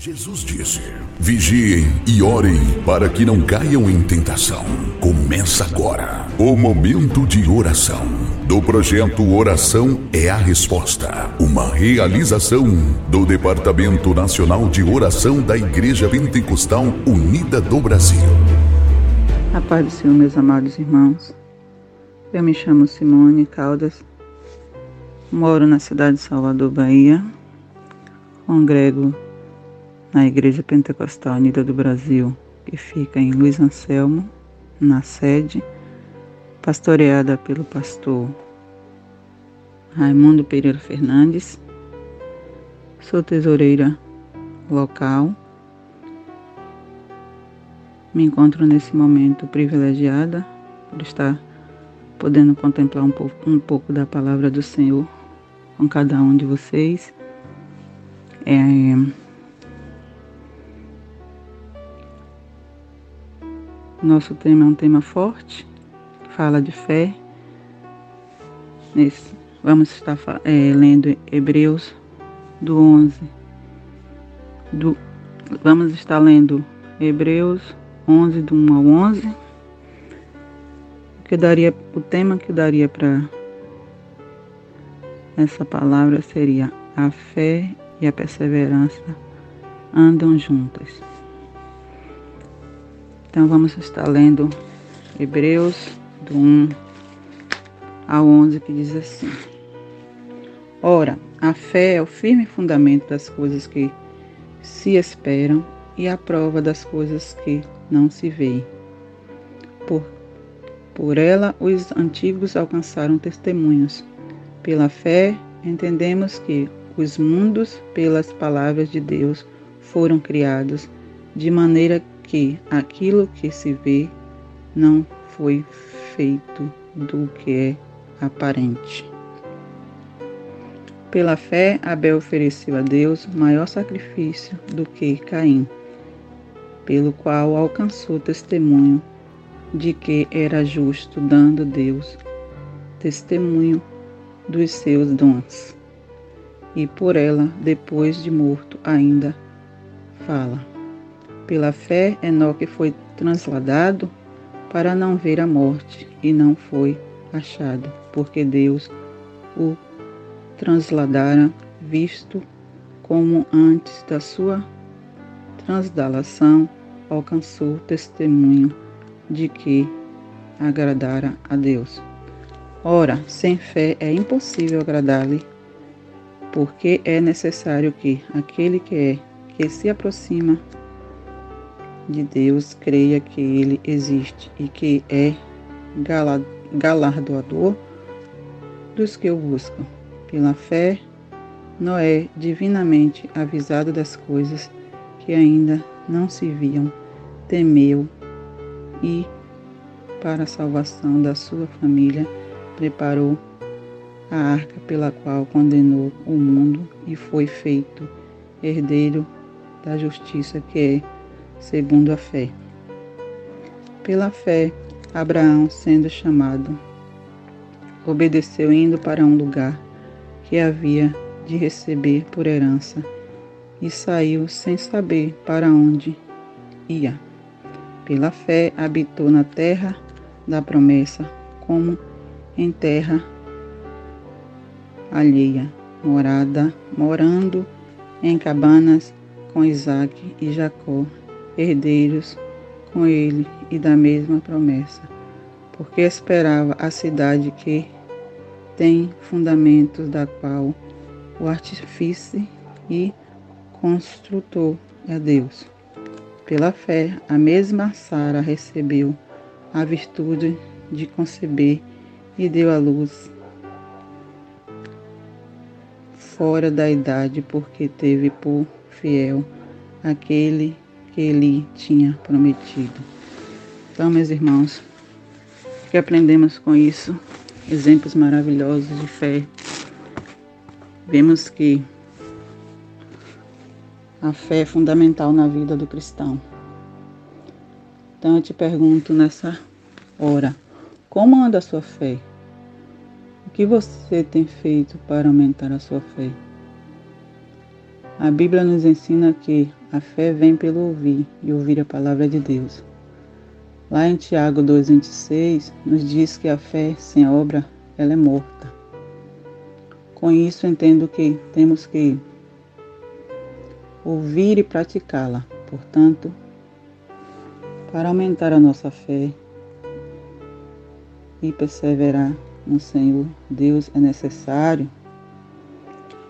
Jesus disse: Vigiem e orem para que não caiam em tentação. Começa agora o momento de oração do projeto Oração é a Resposta, uma realização do Departamento Nacional de Oração da Igreja Pentecostal Unida do Brasil. A paz do Senhor, meus amados irmãos. Eu me chamo Simone Caldas, moro na cidade de Salvador, Bahia, congrego na Igreja Pentecostal Unida do Brasil, que fica em Luiz Anselmo, na sede, pastoreada pelo pastor Raimundo Pereira Fernandes. Sou tesoureira local. Me encontro nesse momento privilegiada por estar podendo contemplar um pouco, um pouco da palavra do Senhor com cada um de vocês. É, Nosso tema é um tema forte, fala de fé. Nesse, vamos estar é, lendo Hebreus do 11. Do, vamos estar lendo Hebreus 11, do 1 ao 11. O, que daria, o tema que daria para essa palavra seria a fé e a perseverança andam juntas. Então vamos estar lendo Hebreus do 1 ao 11 que diz assim: Ora, a fé é o firme fundamento das coisas que se esperam e a prova das coisas que não se veem. Por, por ela os antigos alcançaram testemunhos. Pela fé entendemos que os mundos, pelas palavras de Deus, foram criados, de maneira que aquilo que se vê não foi feito do que é aparente. Pela fé, Abel ofereceu a Deus maior sacrifício do que Caim, pelo qual alcançou testemunho de que era justo, dando Deus testemunho dos seus dons. E por ela, depois de morto, ainda fala. Pela fé, Enoque foi transladado para não ver a morte e não foi achado, porque Deus o transladara, visto como antes da sua transladação alcançou testemunho de que agradara a Deus. Ora, sem fé é impossível agradar-lhe, porque é necessário que aquele que é que se aproxima de Deus creia que Ele existe e que é galardoador dos que o buscam. Pela fé, Noé, divinamente avisado das coisas que ainda não se viam, temeu e, para a salvação da sua família, preparou a arca pela qual condenou o mundo e foi feito herdeiro da justiça que é segundo a fé. Pela fé, Abraão, sendo chamado, obedeceu indo para um lugar que havia de receber por herança e saiu sem saber para onde ia. Pela fé, habitou na terra da promessa, como em terra alheia, morada, morando em cabanas com Isaac e Jacó, herdeiros com ele e da mesma promessa, porque esperava a cidade que tem fundamentos, da qual o artífice e construtor é Deus. Pela fé, a mesma Sara recebeu a virtude de conceber e deu à luz fora da idade, porque teve por fiel aquele que ele tinha prometido. Então, meus irmãos, que aprendemos com isso? Exemplos maravilhosos de fé. Vemos que a fé é fundamental na vida do cristão. Então eu te pergunto nessa hora, como anda a sua fé? O que você tem feito para aumentar a sua fé? A Bíblia nos ensina que a fé vem pelo ouvir e ouvir a palavra de Deus. Lá em Tiago 2,26 nos diz que a fé sem obra ela é morta. Com isso entendo que temos que ouvir e praticá-la. Portanto, para aumentar a nossa fé e perseverar no Senhor, Deus é necessário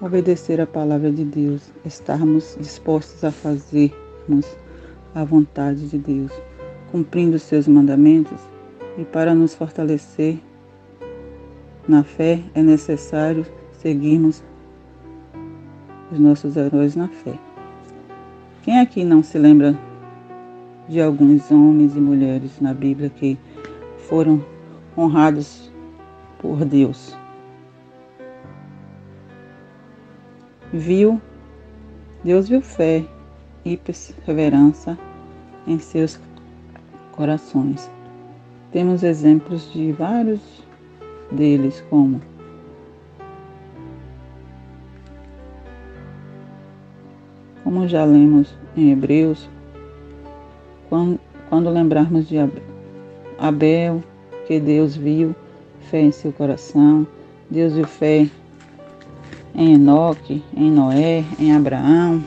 obedecer a palavra de Deus, estarmos dispostos a fazermos a vontade de Deus, cumprindo os seus mandamentos, e para nos fortalecer na fé é necessário seguirmos os nossos heróis na fé. Quem aqui não se lembra de alguns homens e mulheres na Bíblia que foram honrados por Deus? Viu, Deus viu fé e perseverança em seus corações. Temos exemplos de vários deles, como como já lemos em Hebreus, quando, quando lembrarmos de Abel, que Deus viu fé em seu coração, Deus viu fé em Enoque, em Noé, em Abraão,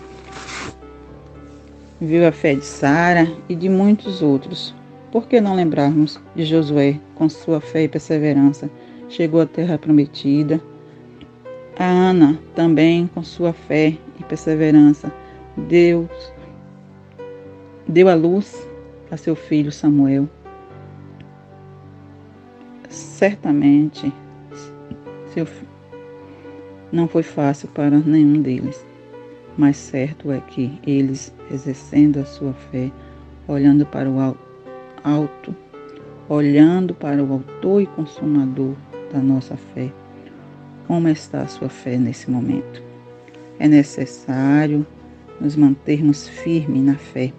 viu a fé de Sara e de muitos outros. Por que não lembrarmos de Josué, com sua fé e perseverança, chegou à terra prometida? A Ana, também com sua fé e perseverança, Deus deu a luz a seu filho Samuel. Certamente, seu, não foi fácil para nenhum deles, mas certo é que eles, exercendo a sua fé, olhando para o alto, olhando para o autor e consumador da nossa fé, como está a sua fé nesse momento? É necessário nos mantermos firmes na fé.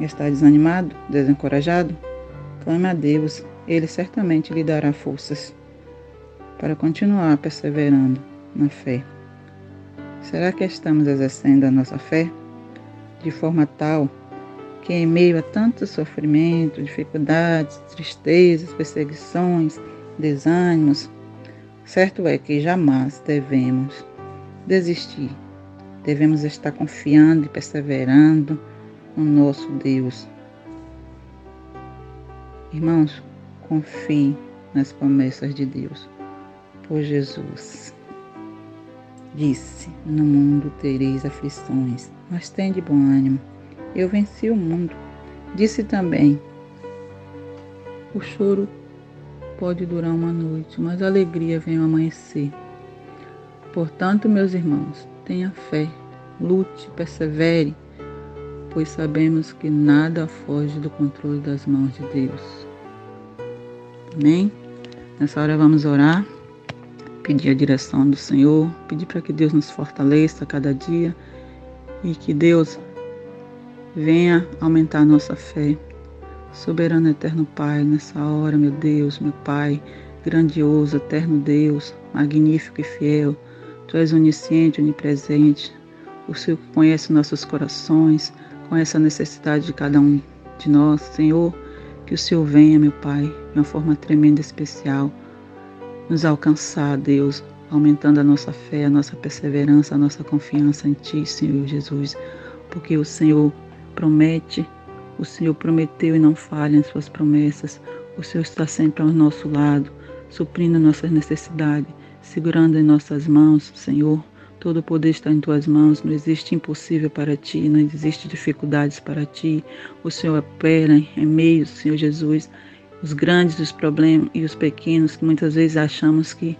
Está desanimado, desencorajado? Clame a Deus, Ele certamente lhe dará forças para continuar perseverando na fé. Será que estamos exercendo a nossa fé de forma tal que, em meio a tanto sofrimento, dificuldades, tristezas, perseguições, desânimos, certo é que jamais devemos desistir Devemos estar confiando e perseverando no nosso Deus. Irmãos, confie nas promessas de Deus. Por Jesus. Disse: No mundo tereis aflições, mas tem de bom ânimo. Eu venci o mundo. Disse também: O choro pode durar uma noite, mas a alegria vem ao amanhecer. Portanto, meus irmãos, tenha fé, lute, persevere, pois sabemos que nada foge do controle das mãos de Deus. Amém? Nessa hora vamos orar, pedir a direção do Senhor, pedir para que Deus nos fortaleça a cada dia e que Deus venha aumentar a nossa fé. Soberano eterno Pai, nessa hora, meu Deus, meu Pai, grandioso, eterno Deus, magnífico e fiel, Tu és onisciente, onipresente, o Senhor conhece nossos corações, conhece a necessidade de cada um de nós. Senhor, que o Senhor venha, meu Pai, de uma forma tremenda e especial, nos alcançar, Deus, aumentando a nossa fé, a nossa perseverança, a nossa confiança em Ti, Senhor Jesus, porque o Senhor promete, o Senhor prometeu e não falha em Suas promessas, o Senhor está sempre ao nosso lado, suprindo nossas necessidades segurando em nossas mãos, Senhor. Todo o poder está em tuas mãos, não existe impossível para ti, não existe dificuldades para ti. O Senhor opera em meio, Senhor Jesus, os grandes os problemas e os pequenos, que muitas vezes achamos que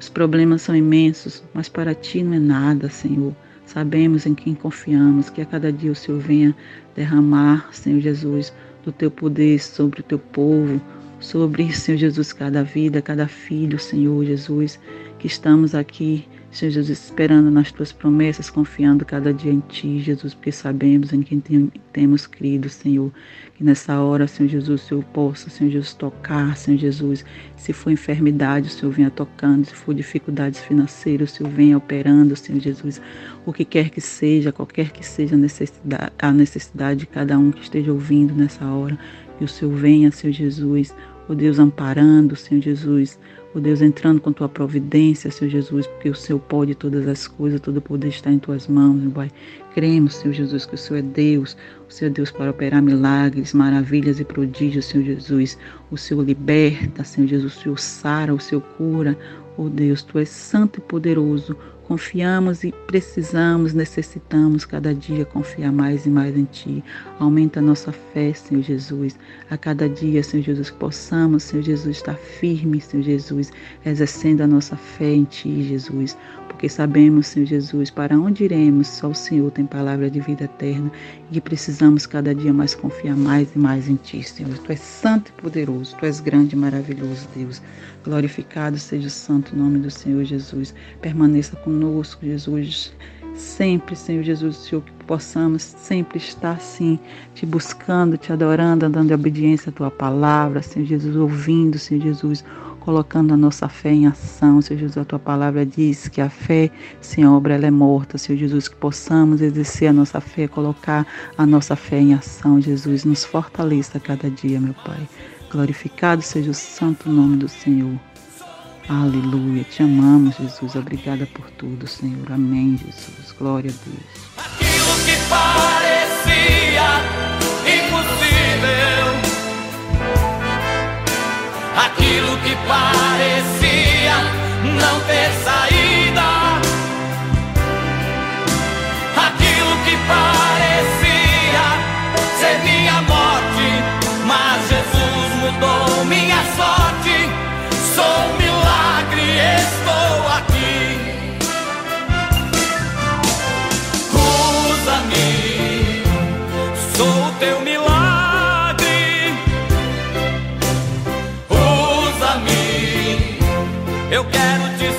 os problemas são imensos, mas para ti não é nada, Senhor. Sabemos em quem confiamos, que a cada dia o Senhor venha derramar, Senhor Jesus, do teu poder sobre o teu povo, sobre, Senhor Jesus, cada vida, cada filho, Senhor Jesus, que estamos aqui Senhor Jesus, esperando nas tuas promessas, confiando cada dia em ti, Jesus, porque sabemos em quem tem, temos crido, Senhor. Que nessa hora, Senhor Jesus, o Senhor possa, Senhor Jesus, tocar, Senhor Jesus. Se for enfermidade, o Senhor venha tocando. Se for dificuldades financeiras, o Senhor venha operando, Senhor Jesus. O que quer que seja, qualquer que seja a necessidade, a necessidade de cada um que esteja ouvindo nessa hora, que o Senhor venha, Senhor Jesus, o Deus amparando, Senhor Jesus, o Deus entrando com tua providência, Senhor Jesus, porque o Senhor pode todas as coisas, todo poder está em tuas mãos, meu Pai. Cremos, Senhor Jesus, que o Senhor é Deus, o Senhor é Deus para operar milagres, maravilhas e prodígios, Senhor Jesus. O Senhor liberta, Senhor Jesus, o Senhor sara, o Senhor cura. Oh Deus, tu és santo e poderoso. Confiamos e precisamos, necessitamos cada dia confiar mais e mais em Ti. Aumenta a nossa fé, Senhor Jesus. A cada dia, Senhor Jesus, possamos, Senhor Jesus, estar firme, Senhor Jesus, exercendo a nossa fé em Ti, Jesus porque sabemos, Senhor Jesus, para onde iremos, só o Senhor tem palavra de vida eterna e precisamos cada dia mais confiar mais e mais em Ti, Senhor. Tu és santo e poderoso, Tu és grande e maravilhoso, Deus. Glorificado seja o santo nome do Senhor Jesus. Permaneça conosco, Jesus sempre, Senhor Jesus, Senhor, que possamos sempre estar assim, te buscando, te adorando, andando em obediência à tua palavra, Senhor Jesus, ouvindo, Senhor Jesus, colocando a nossa fé em ação. Senhor Jesus, a tua palavra diz que a fé sem obra ela é morta. Senhor Jesus, que possamos exercer a nossa fé, colocar a nossa fé em ação. Jesus, nos fortaleça cada dia, meu Pai. Glorificado seja o santo nome do Senhor. Aleluia. Te amamos, Jesus. Obrigada por tudo, Senhor. Amém, Jesus. Glória a Deus. Aquilo que parecia não ter saída. Eu quero te